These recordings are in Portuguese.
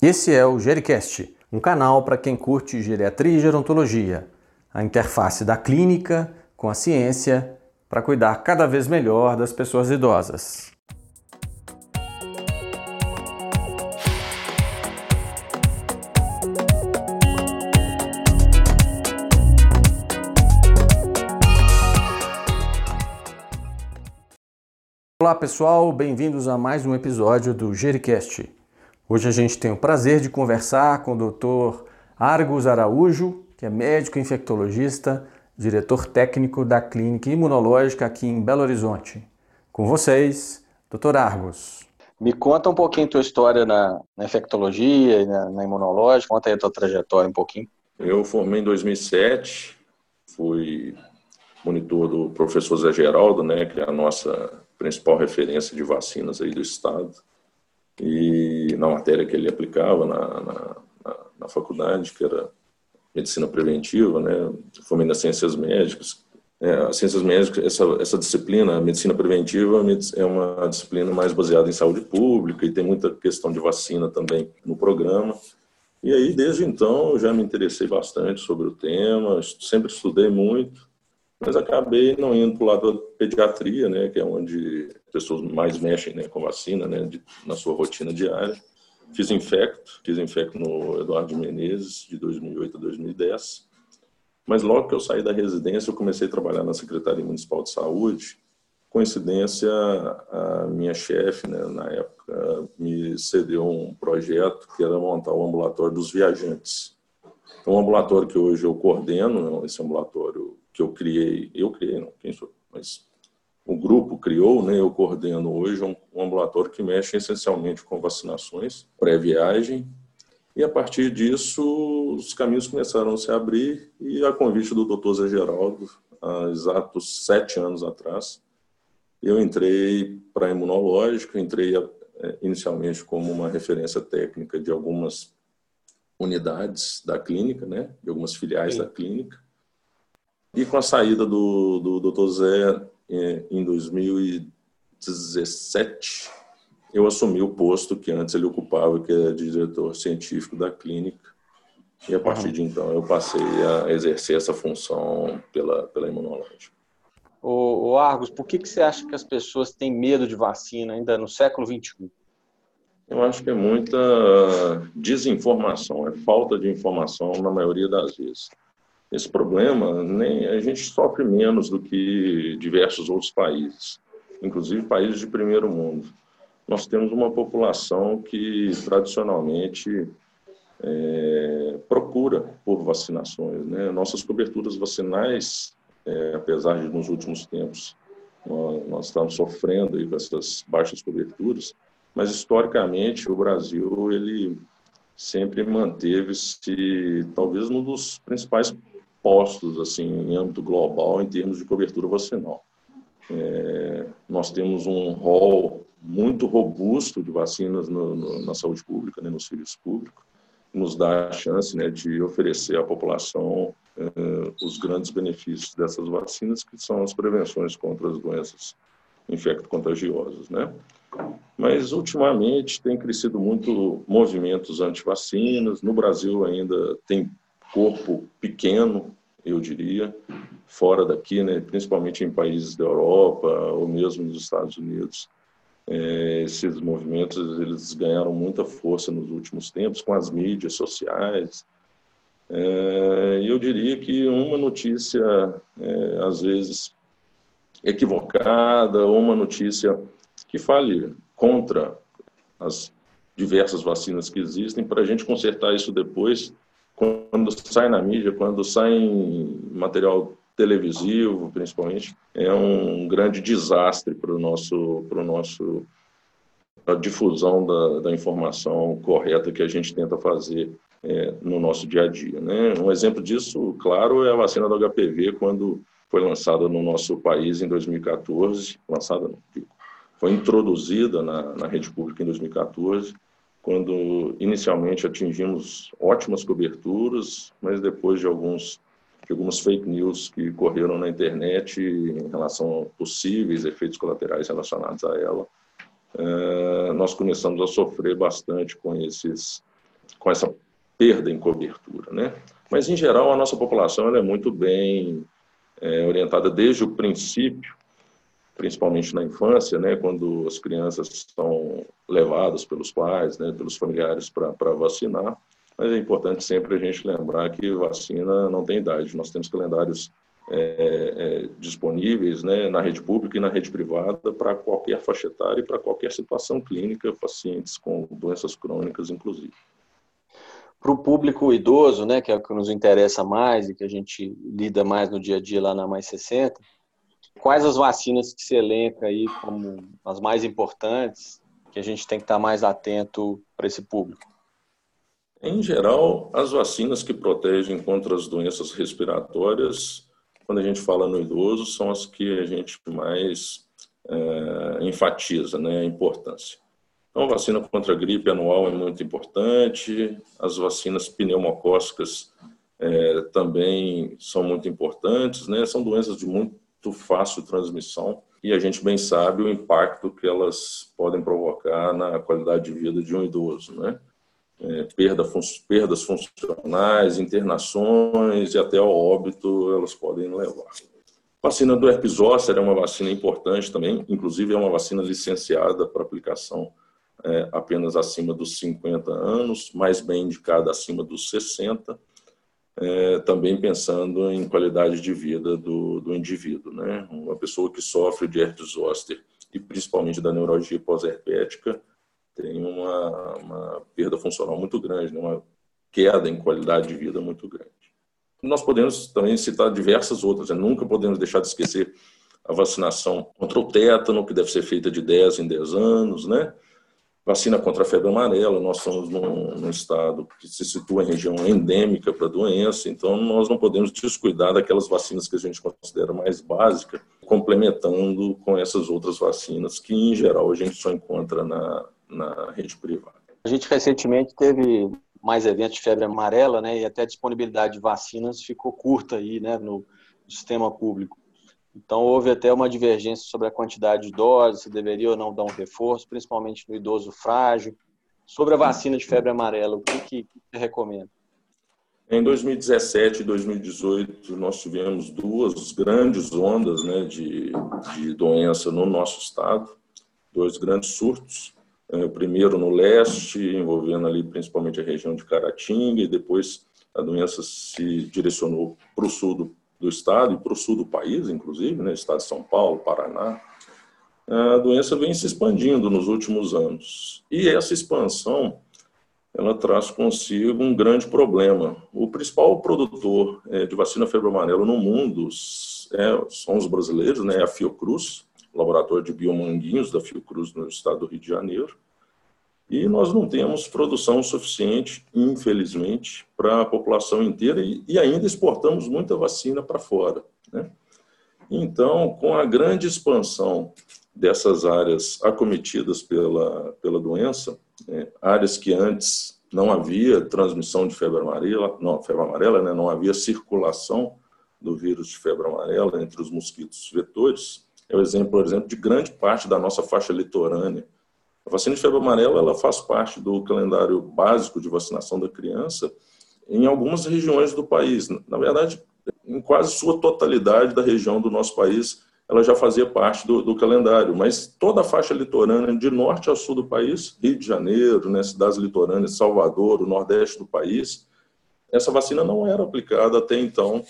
Esse é o Gericast, um canal para quem curte geriatria e gerontologia, a interface da clínica com a ciência para cuidar cada vez melhor das pessoas idosas. Olá pessoal, bem-vindos a mais um episódio do Gericast. Hoje a gente tem o prazer de conversar com o Dr. Argos Araújo, que é médico infectologista, diretor técnico da Clínica Imunológica aqui em Belo Horizonte. Com vocês, Dr. Argos. Me conta um pouquinho tua história na, na infectologia e na, na, imunológica, conta aí a tua trajetória um pouquinho. Eu formei em 2007, fui monitor do professor Zé Geraldo, né, que é a nossa principal referência de vacinas aí do estado e na matéria que ele aplicava na, na, na, na faculdade, que era medicina preventiva, né, formei nas ciências médicas. É, as ciências médicas, essa, essa disciplina, a medicina preventiva, é uma disciplina mais baseada em saúde pública e tem muita questão de vacina também no programa. E aí, desde então, eu já me interessei bastante sobre o tema, sempre estudei muito mas acabei não indo para o lado da pediatria, né, que é onde as pessoas mais mexem né, com vacina, né, de, na sua rotina diária. Fiz infecto, fiz infecto no Eduardo Menezes, de 2008 a 2010. Mas logo que eu saí da residência, eu comecei a trabalhar na Secretaria Municipal de Saúde. Coincidência, a minha chefe, né, na época, me cedeu um projeto que era montar o ambulatório dos viajantes. Então, um ambulatório que hoje eu coordeno, esse ambulatório que eu criei, eu criei, não, quem sou, mas o grupo criou, né, eu coordeno hoje um, um ambulatório que mexe essencialmente com vacinações pré-viagem, e a partir disso os caminhos começaram a se abrir e a convite do Dr. Zé Geraldo, há exatos sete anos atrás, eu entrei para a imunológica, entrei é, inicialmente como uma referência técnica de algumas unidades da clínica, né, de algumas filiais Sim. da clínica, e com a saída do, do Dr. Zé é, em 2017, eu assumi o posto que antes ele ocupava, que é de diretor científico da clínica. E a partir de então eu passei a exercer essa função pela, pela imunológica. O, o Argos, por que, que você acha que as pessoas têm medo de vacina ainda no século XXI? Eu acho que é muita desinformação, é falta de informação na maioria das vezes. Esse problema nem a gente sofre menos do que diversos outros países, inclusive países de primeiro mundo. Nós temos uma população que tradicionalmente é, procura por vacinações. Né? Nossas coberturas vacinais, é, apesar de nos últimos tempos nós, nós estamos sofrendo aí com essas baixas coberturas, mas historicamente o Brasil ele sempre manteve-se talvez um dos principais postos assim em âmbito global em termos de cobertura vacinal. É, nós temos um rol muito robusto de vacinas no, no, na saúde pública, né, no serviço público, nos dá a chance né, de oferecer à população é, os grandes benefícios dessas vacinas, que são as prevenções contra as doenças infecto-contagiosas. Né? Mas, ultimamente, tem crescido muito movimentos anti-vacinas. No Brasil, ainda tem corpo pequeno, eu diria, fora daqui, né, principalmente em países da Europa ou mesmo nos Estados Unidos. É, esses movimentos eles ganharam muita força nos últimos tempos com as mídias sociais. É, eu diria que uma notícia, é, às vezes, equivocada, ou uma notícia que fale contra as diversas vacinas que existem, para a gente consertar isso depois, quando sai na mídia, quando sai em material televisivo, principalmente, é um grande desastre para o nosso, para o nosso a difusão da, da, informação correta que a gente tenta fazer é, no nosso dia a dia. Né? Um exemplo disso, claro, é a vacina do HPV, quando foi lançada no nosso país em 2014, lançada, não, foi introduzida na, na rede pública em 2014, quando inicialmente atingimos ótimas coberturas, mas depois de alguns de algumas fake news que correram na internet em relação a possíveis efeitos colaterais relacionados a ela, eh, nós começamos a sofrer bastante com esses com essa perda em cobertura, né? Mas, em geral, a nossa população é muito bem é, orientada desde o princípio, principalmente na infância, né, quando as crianças são levadas pelos pais, né, pelos familiares para vacinar. Mas é importante sempre a gente lembrar que vacina não tem idade. Nós temos calendários é, é, disponíveis né, na rede pública e na rede privada para qualquer faixa etária e para qualquer situação clínica, pacientes com doenças crônicas, inclusive para o público idoso, né, que é o que nos interessa mais e que a gente lida mais no dia a dia lá na Mais 60, quais as vacinas que se elenca aí como as mais importantes que a gente tem que estar mais atento para esse público? Em geral, as vacinas que protegem contra as doenças respiratórias, quando a gente fala no idoso, são as que a gente mais é, enfatiza né, a importância. Então, a vacina contra a gripe anual é muito importante, as vacinas pneumocócicas é, também são muito importantes, né? São doenças de muito fácil transmissão e a gente bem sabe o impacto que elas podem provocar na qualidade de vida de um idoso, né? É, perda, fun perdas funcionais, internações e até ao óbito elas podem levar. Vacina do herpes zoster é uma vacina importante também, inclusive é uma vacina licenciada para aplicação é, apenas acima dos 50 anos, mais bem indicada acima dos 60, é, também pensando em qualidade de vida do, do indivíduo. Né? Uma pessoa que sofre de herpes zoster e principalmente da neurologia pós-herpética tem uma, uma, perda funcional muito grande, né? uma queda em qualidade de vida muito grande. Nós podemos também citar diversas outras, né? nunca podemos deixar de esquecer a vacinação contra o tétano, que deve ser feita de 10 em 10 anos, né? Vacina contra a febre amarela, nós estamos num, num estado que se situa em região endêmica para a doença, então nós não podemos descuidar daquelas vacinas que a gente considera mais básicas, complementando com essas outras vacinas que, em geral, a gente só encontra na, na rede privada. A gente recentemente teve mais eventos de febre amarela, né, e até a disponibilidade de vacinas ficou curta aí, né, no sistema público. Então, houve até uma divergência sobre a quantidade de doses, se deveria ou não dar um reforço, principalmente no idoso frágil. Sobre a vacina de febre amarela, o que, que você recomenda? Em 2017 e 2018, nós tivemos duas grandes ondas né, de, de doença no nosso estado, dois grandes surtos. É, o primeiro no leste, envolvendo ali principalmente a região de Caratinga, e depois a doença se direcionou para o sul do do estado e para o sul do país, inclusive, né, estado de São Paulo, Paraná, a doença vem se expandindo nos últimos anos. E essa expansão, ela traz consigo um grande problema. O principal produtor é, de vacina febre amarela no mundo é, são os brasileiros, né, a Fiocruz, laboratório de biomanguinhos da Fiocruz no estado do Rio de Janeiro. E nós não temos produção suficiente, infelizmente, para a população inteira e, e ainda exportamos muita vacina para fora. Né? Então, com a grande expansão dessas áreas acometidas pela, pela doença, né, áreas que antes não havia transmissão de febre amarela, não, febre amarela, né, não havia circulação do vírus de febre amarela entre os mosquitos vetores, é o exemplo, por exemplo, de grande parte da nossa faixa litorânea, a vacina de febre amarela ela faz parte do calendário básico de vacinação da criança em algumas regiões do país. Na verdade, em quase sua totalidade da região do nosso país, ela já fazia parte do, do, calendário, mas toda a faixa litorânea, de norte a sul do país, Rio de Janeiro, né, cidades litorâneas, Salvador, o nordeste do país, essa vacina não era aplicada até então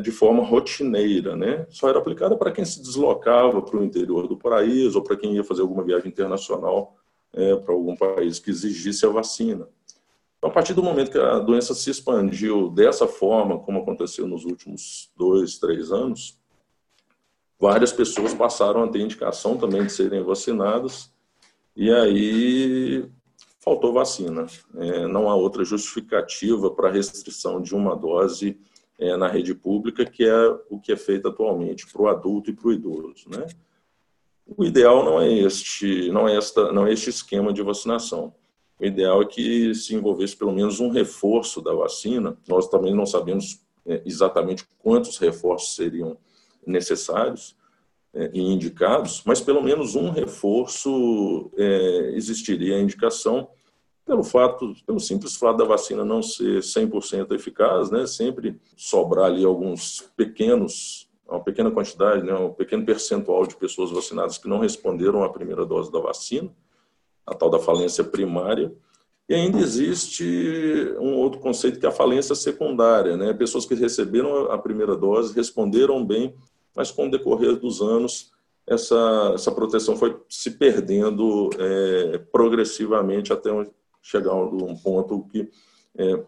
de forma rotineira, né? Só era aplicada para quem se deslocava para o interior do país ou para quem ia fazer alguma viagem internacional é, para algum país que exigisse a vacina. Então, a partir do momento que a doença se expandiu dessa forma, como aconteceu nos últimos dois, três anos, várias pessoas passaram a ter indicação também de serem vacinadas e aí faltou vacina. É, não há outra justificativa para a restrição de uma dose é, na rede pública, que é o que é feito atualmente para o adulto e para o idoso. Né? O ideal não é este, não é esta, não é este esquema de vacinação. O ideal é que se envolvesse pelo menos um reforço da vacina. Nós também não sabemos é, exatamente quantos reforços seriam necessários é, e indicados, mas pelo menos um reforço é, existiria a indicação pelo fato, pelo simples fato da vacina não ser 100% eficaz, né, sempre sobrar ali alguns pequenos, uma pequena quantidade, né, um pequeno percentual de pessoas vacinadas que não responderam à primeira dose da vacina, a tal da falência primária. E ainda existe um outro conceito que é a falência secundária, né, pessoas que receberam a primeira dose, responderam bem, mas com o decorrer dos anos essa, essa proteção foi se perdendo é, progressivamente até chegar a um ponto que é,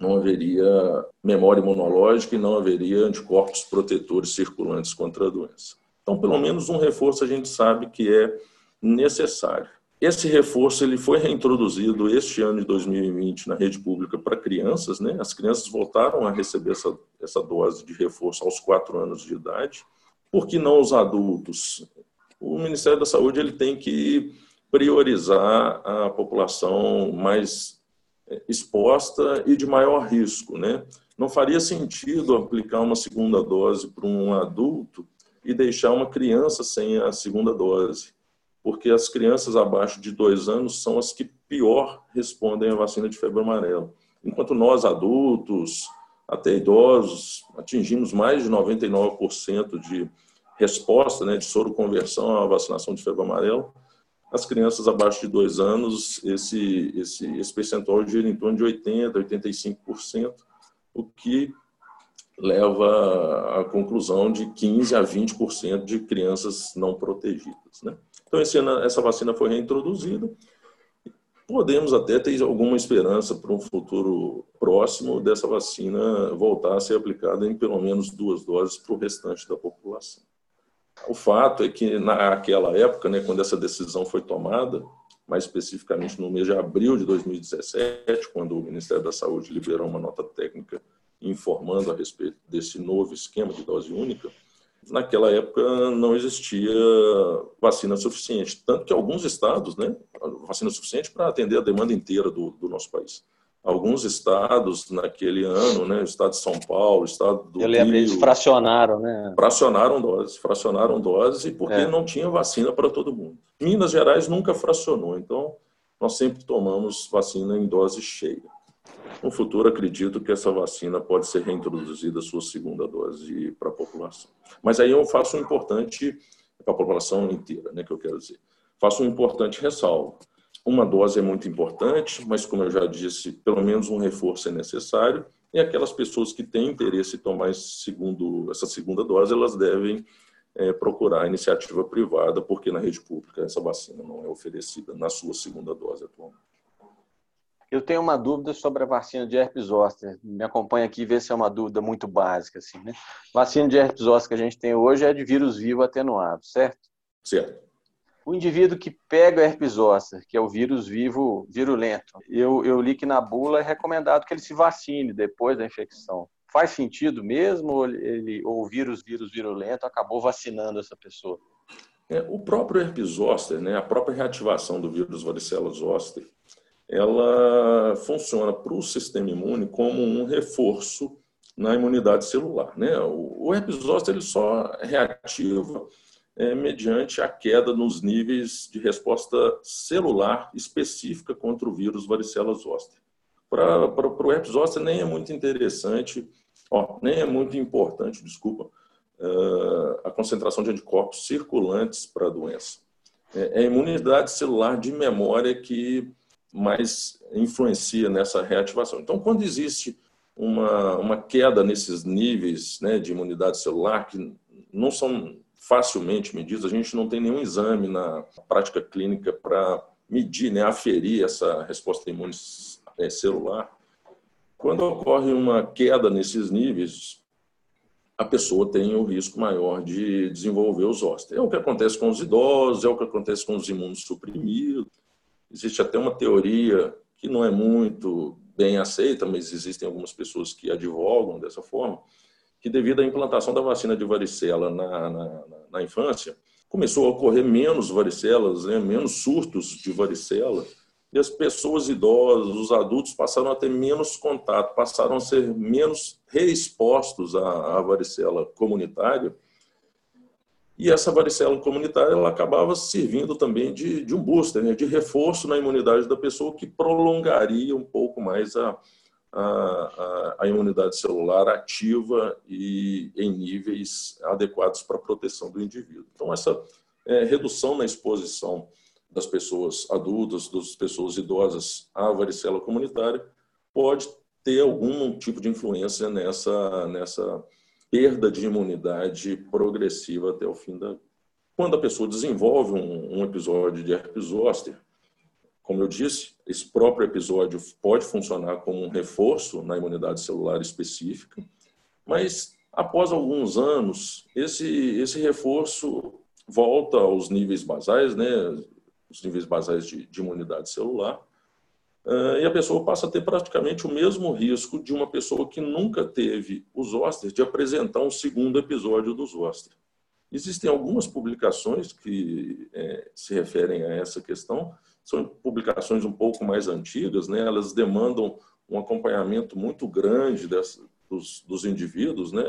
não haveria memória imunológica e não haveria anticorpos protetores circulantes contra a doença. Então, pelo menos um reforço a gente sabe que é necessário. Esse reforço ele foi reintroduzido este ano de 2020 na rede pública para crianças, né? As crianças voltaram a receber essa, essa dose de reforço aos quatro anos de idade por que não os adultos? O Ministério da Saúde ele tem que priorizar a população mais é, exposta e de maior risco, né? Não faria sentido aplicar uma segunda dose para um adulto e deixar uma criança sem a segunda dose, porque as crianças abaixo de dois anos são as que pior respondem à vacina de febre amarela. Enquanto nós adultos, até idosos, atingimos mais de 99% de resposta, né, de soro conversão à vacinação de febre amarela. As crianças abaixo de dois anos, esse, esse, esse percentual gira em torno de 80%, 85%, o que leva à conclusão de 15% a 20% de crianças não protegidas. Né? Então, essa vacina foi reintroduzida podemos até ter alguma esperança para um futuro próximo dessa vacina voltar a ser aplicada em pelo menos duas doses para o restante da população. O fato é que naquela época, né, quando essa decisão foi tomada, mais especificamente no mês de abril de 2017, quando o Ministério da Saúde liberou uma nota técnica informando a respeito desse novo esquema de dose única, naquela época não existia vacina suficiente. Tanto que alguns estados, né, vacina suficiente para atender a demanda inteira do, do, nosso país. Alguns estados naquele ano, né, o estado de São Paulo, o estado do Eu lembro, Rio, eles fracionaram, né? Fracionaram doses, fracionaram doses porque é. não tinha vacina para todo mundo. Minas Gerais nunca fracionou, então nós sempre tomamos vacina em dose cheia. No futuro, acredito que essa vacina pode ser reintroduzida, sua segunda dose, para a população. Mas aí eu faço um importante, para a população inteira, né, que eu quero dizer. Faço um importante ressalvo. Uma dose é muito importante, mas, como eu já disse, pelo menos um reforço é necessário. E aquelas pessoas que têm interesse em tomar segundo, essa segunda dose, elas devem é, procurar a iniciativa privada, porque na rede pública essa vacina não é oferecida na sua segunda dose atualmente. Eu tenho uma dúvida sobre a vacina de herpes zoster. Me acompanha aqui e vê se é uma dúvida muito básica. Assim, né? Vacina de herpes zoster que a gente tem hoje é de vírus vivo atenuado, certo? Certo. O indivíduo que pega herpes zoster, que é o vírus vivo virulento, eu, eu li que na bula é recomendado que ele se vacine depois da infecção. Faz sentido mesmo ou, ele, ou o vírus, vírus virulento acabou vacinando essa pessoa? É, o próprio herpes zoster, né, a própria reativação do vírus varicela zoster, ela funciona para o sistema imune como um reforço na imunidade celular. Né? O, herpes zoster ele só reativa é, mediante a queda nos níveis de resposta celular específica contra o vírus varicela zoster. Para o herpes zoster nem é muito interessante, ó, nem é muito importante, desculpa, uh, a concentração de anticorpos circulantes para a doença. É, é a imunidade celular de memória que mais influencia nessa reativação. Então, quando existe uma, uma queda nesses níveis né, de imunidade celular, que não são facilmente medidos, a gente não tem nenhum exame na prática clínica para medir, né, aferir essa resposta imune é, celular. Quando ocorre uma queda nesses níveis, a pessoa tem o um risco maior de desenvolver os ósteos. É o que acontece com os idosos, é o que acontece com os imunossuprimidos. Existe até uma teoria que não é muito bem aceita, mas existem algumas pessoas que advogam dessa forma, que devido à implantação da vacina de varicela na, na, na infância, começou a ocorrer menos varicelas, né, menos surtos de varicela, e as pessoas idosas, os adultos passaram a ter menos contato, passaram a ser menos reexpostos à, à varicela comunitária, E essa varicela comunitária ela acabava servindo também de, de um booster, né, de reforço na imunidade da pessoa, que prolongaria um pouco mais a, a, a, imunidade celular ativa e em níveis adequados para a proteção do indivíduo. Então, essa é, redução na exposição das pessoas adultas, das pessoas idosas à varicela comunitária, pode ter algum tipo de influência nessa, nessa perda de imunidade progressiva até o fim da. Quando a pessoa desenvolve um, um episódio de herpes zoster, como eu disse, esse próprio episódio pode funcionar como um reforço na imunidade celular específica, mas após alguns anos, esse, esse reforço volta aos níveis basais, né, os níveis basais de, de imunidade celular, uh, e a pessoa passa a ter praticamente o mesmo risco de uma pessoa que nunca teve o zoster de apresentar um segundo episódio do zoster. Existem algumas publicações que é, se referem a essa questão, são publicações um pouco mais antigas, né? elas demandam um acompanhamento muito grande dessa, dos, dos indivíduos. Né?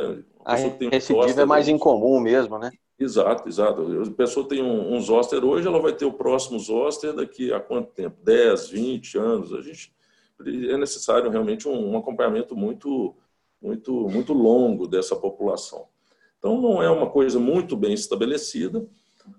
A, a recidiva é mais incomum mesmo, né? Exato, exato. A pessoa tem um, um zoster hoje, ela vai ter o próximo zoster daqui a quanto tempo? 10, 20 anos. A gente é necessário realmente um, um acompanhamento muito, muito, muito longo dessa população. Então, não é uma coisa muito bem estabelecida,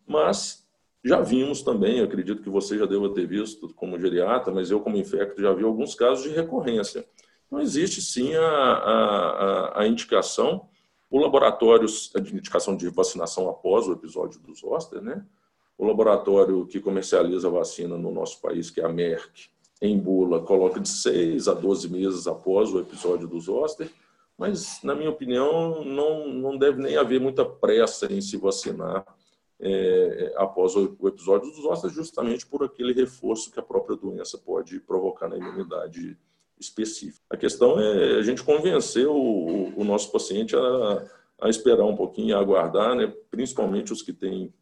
mas já vimos também, acredito que você já deva ter visto como geriatra, mas eu como infecto já vi alguns casos de recorrência. Então, existe sim a, a, a indicação o laboratório de indicação de vacinação após o episódio do zoster, né? O laboratório que comercializa a vacina no nosso país, que é a Merck, em bula, coloca de 6 a 12 meses após o episódio do zoster, mas, na minha opinião, não, não deve nem haver muita pressa em se vacinar é, após o, o episódio do zoster, justamente por aquele reforço que a própria doença pode provocar na imunidade específica. A questão é a gente convencer o, o nosso paciente a, a, esperar um pouquinho, a aguardar, né? principalmente os que têm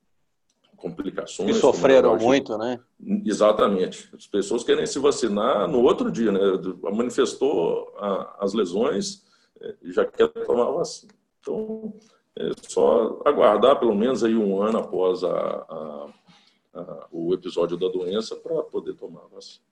complicações. Que sofreram muito, né? Exatamente. As pessoas querem se vacinar no outro dia, né? Manifestou a, as lesões é, já quer tomar a vacina. Então, é só aguardar pelo menos aí um ano após a, o episódio da doença para poder tomar a vacina.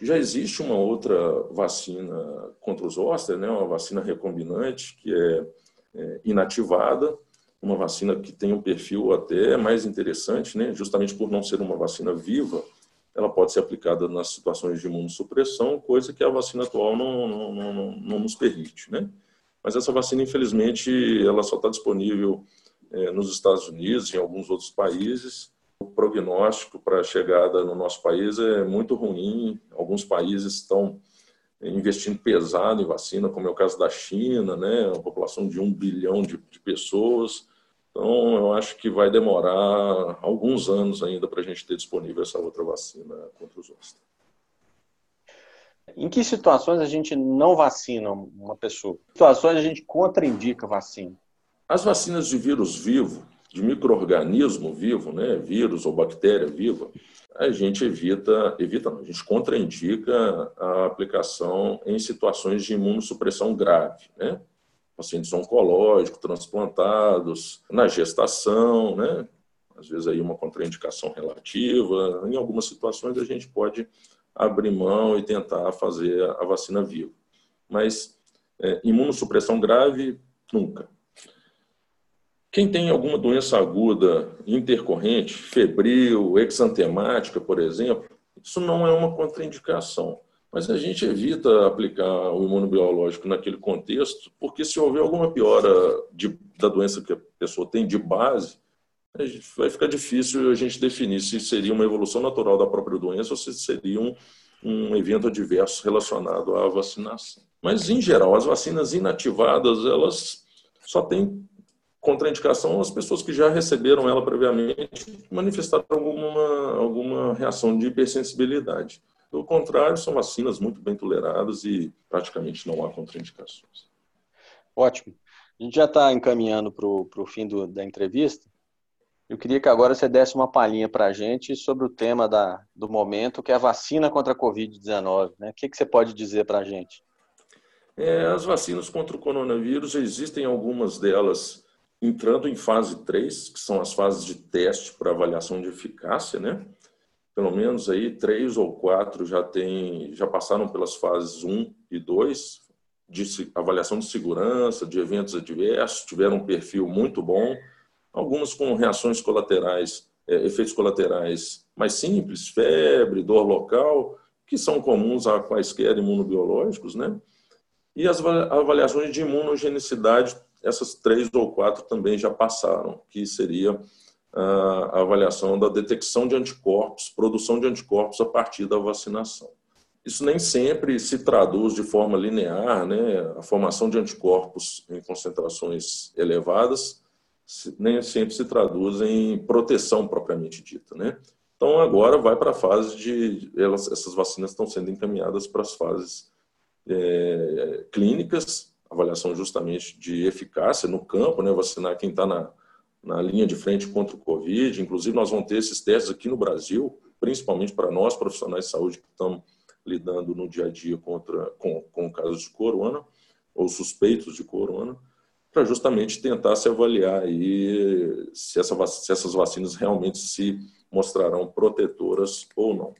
Já existe uma outra vacina contra os zoster, né, uma vacina recombinante, que é, é, inativada, uma vacina que tem um perfil até mais interessante, né, justamente por não ser uma vacina viva, ela pode ser aplicada nas situações de imunossupressão, coisa que a vacina atual não, não, não, não nos permite. Né? Mas essa vacina, infelizmente, ela só está disponível é, nos Estados Unidos e em alguns outros países, o prognóstico para a chegada no nosso país é muito ruim. Alguns países estão investindo pesado em vacina, como é o caso da China, né? uma população de um bilhão de, de pessoas. Então, eu acho que vai demorar alguns anos ainda para a gente ter disponível essa outra vacina contra os zoster. Em que situações a gente não vacina uma pessoa? Em situações a gente contraindica vacina? As vacinas de vírus vivo, de microorganismo vivo, né, vírus ou bactéria viva, a gente evita, evita não, a gente contraindica a aplicação em situações de imunossupressão grave, né? Pacientes oncológicos, transplantados, na gestação, né? Às vezes aí uma contraindicação relativa. Em algumas situações a gente pode abrir mão e tentar fazer a vacina viva. Mas é, imunossupressão grave, nunca. Quem tem alguma doença aguda intercorrente, febril, exantemática, por exemplo, isso não é uma contraindicação. Mas a gente evita aplicar o imunobiológico naquele contexto, porque se houver alguma piora de, da doença que a pessoa tem de base, vai ficar difícil a gente definir se seria uma evolução natural da própria doença ou se seria um, um evento adverso relacionado à vacinação. Mas, em geral, as vacinas inativadas, elas só têm contraindicação as pessoas que já receberam ela previamente manifestaram alguma, alguma reação de hipersensibilidade. Pelo contrário, são vacinas muito bem toleradas e praticamente não há contraindicações. Ótimo. A gente já está encaminhando para o fim do, da entrevista. Eu queria que agora você desse uma palhinha para a gente sobre o tema da, do momento, que é a vacina contra a Covid-19. Né? O que, que você pode dizer para a gente? É, as vacinas contra o coronavírus, existem algumas delas entrando em fase 3, que são as fases de teste para avaliação de eficácia, né? Pelo menos aí três ou quatro já tem, já passaram pelas fases 1 e 2 de avaliação de segurança, de eventos adversos, tiveram um perfil muito bom, algumas com reações colaterais, é, efeitos colaterais mais simples, febre, dor local, que são comuns a quaisquer imunobiológicos, né? E as avaliações de imunogenicidade, essas três ou quatro também já passaram, que seria a avaliação da detecção de anticorpos, produção de anticorpos a partir da vacinação. Isso nem sempre se traduz de forma linear, né? A formação de anticorpos em concentrações elevadas nem sempre se traduz em proteção propriamente dita, né? Então agora vai para a fase de elas, essas vacinas estão sendo encaminhadas para as fases é, clínicas, avaliação justamente de eficácia no campo, né? Vacinar quem está na, na linha de frente contra o Covid. Inclusive nós vamos ter esses testes aqui no Brasil, principalmente para nós profissionais de saúde que estamos lidando no dia a dia contra, com, com casos de corona ou suspeitos de corona, para justamente tentar se avaliar aí se, essa, se essas vacinas realmente se mostrarão protetoras ou não.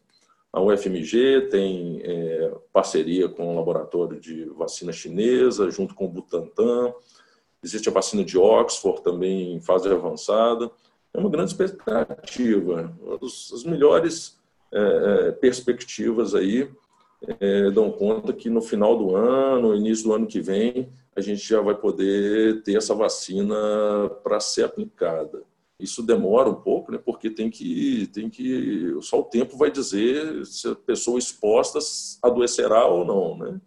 A UFMG tem é, parceria com o laboratório de vacina chinesa, junto com o Butantan. Existe a vacina de Oxford também em fase avançada. É uma grande expectativa. As melhores é, é, perspectivas aí é, dão conta que no final do ano, início do ano que vem, a gente já vai poder ter essa vacina para ser aplicada. Isso demora um pouco, né, porque tem que, tem que. Só o tempo vai dizer se a pessoa exposta adoecerá ou não. Né?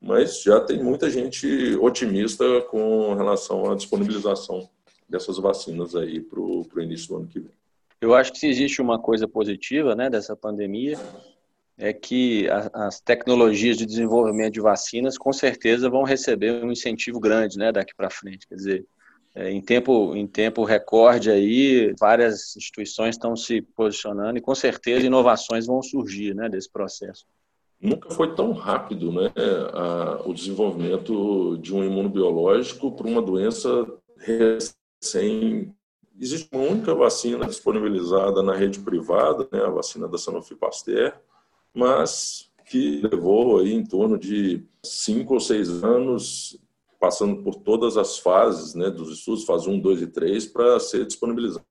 Mas já tem muita gente otimista com relação à disponibilização dessas vacinas aí para o início do ano que vem. Eu acho que se existe uma coisa positiva né, dessa pandemia, é que as tecnologias de desenvolvimento de vacinas com certeza vão receber um incentivo grande né, daqui para frente. Quer dizer, é, em tempo, em tempo recorde aí, várias instituições estão se posicionando e com certeza inovações vão surgir né, desse processo. Nunca foi tão rápido né, a, o desenvolvimento de um imunobiológico para uma doença recém Existe uma única vacina disponibilizada na rede privada, né, a vacina da Sanofi Pasteur, mas que levou aí em torno de cinco ou seis anos, passando por todas as fases né, dos estudos, fase 1, 2 e 3, para ser disponibilizada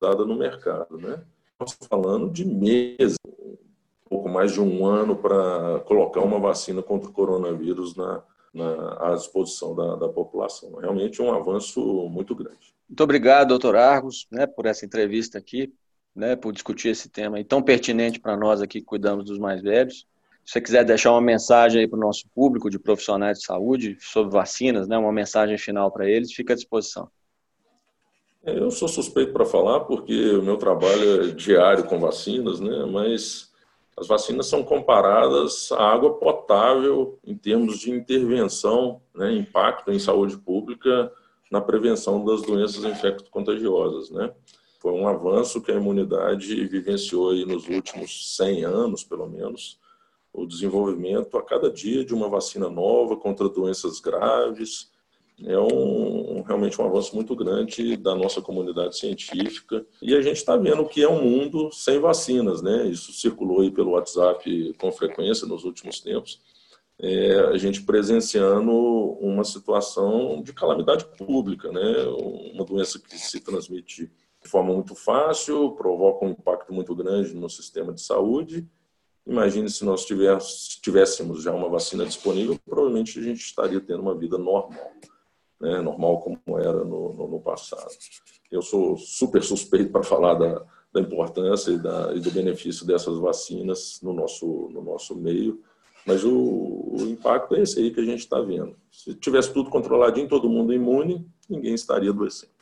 no mercado. Né? Estamos falando de meses, um pouco mais de um ano para colocar uma vacina contra o coronavírus na, na, à disposição da, da população. Realmente um avanço muito grande. Muito obrigado, doutor Argos, né, por essa entrevista aqui, né, por discutir esse tema tão pertinente para nós aqui que cuidamos dos mais velhos. Se você quiser deixar uma mensagem para o nosso público de profissionais de saúde sobre vacinas, né, uma mensagem final para eles, fica à disposição. É, eu sou suspeito para falar porque o meu trabalho é diário com vacinas, né, mas as vacinas são comparadas à água potável em termos de intervenção, né, impacto em saúde pública na prevenção das doenças infecto-contagiosas, né? Foi um avanço que a imunidade vivenciou aí nos últimos 100 anos, pelo menos, o desenvolvimento a cada dia de uma vacina nova contra doenças graves. É um, realmente um avanço muito grande da nossa comunidade científica. E a gente está vendo que é um mundo sem vacinas, né? Isso circulou aí pelo WhatsApp com frequência nos últimos tempos é, a gente presenciando uma situação de calamidade pública, né? Uma doença que se transmite forma muito fácil, provoca um impacto muito grande no sistema de saúde. Imagine se nós tivéssemos já uma vacina disponível, provavelmente a gente estaria tendo uma vida normal, né? normal como era no, no, no passado. Eu sou super suspeito para falar da, da importância e, da, e, do benefício dessas vacinas no nosso, no nosso meio mas o, o impacto é esse aí que a gente está vendo. Se tivesse tudo controladinho, todo mundo imune, ninguém estaria adoecendo.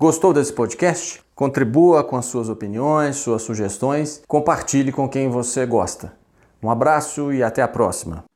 Gostou desse podcast? Contribua com as suas opiniões, suas sugestões, compartilhe com quem você gosta. Um abraço e até a próxima.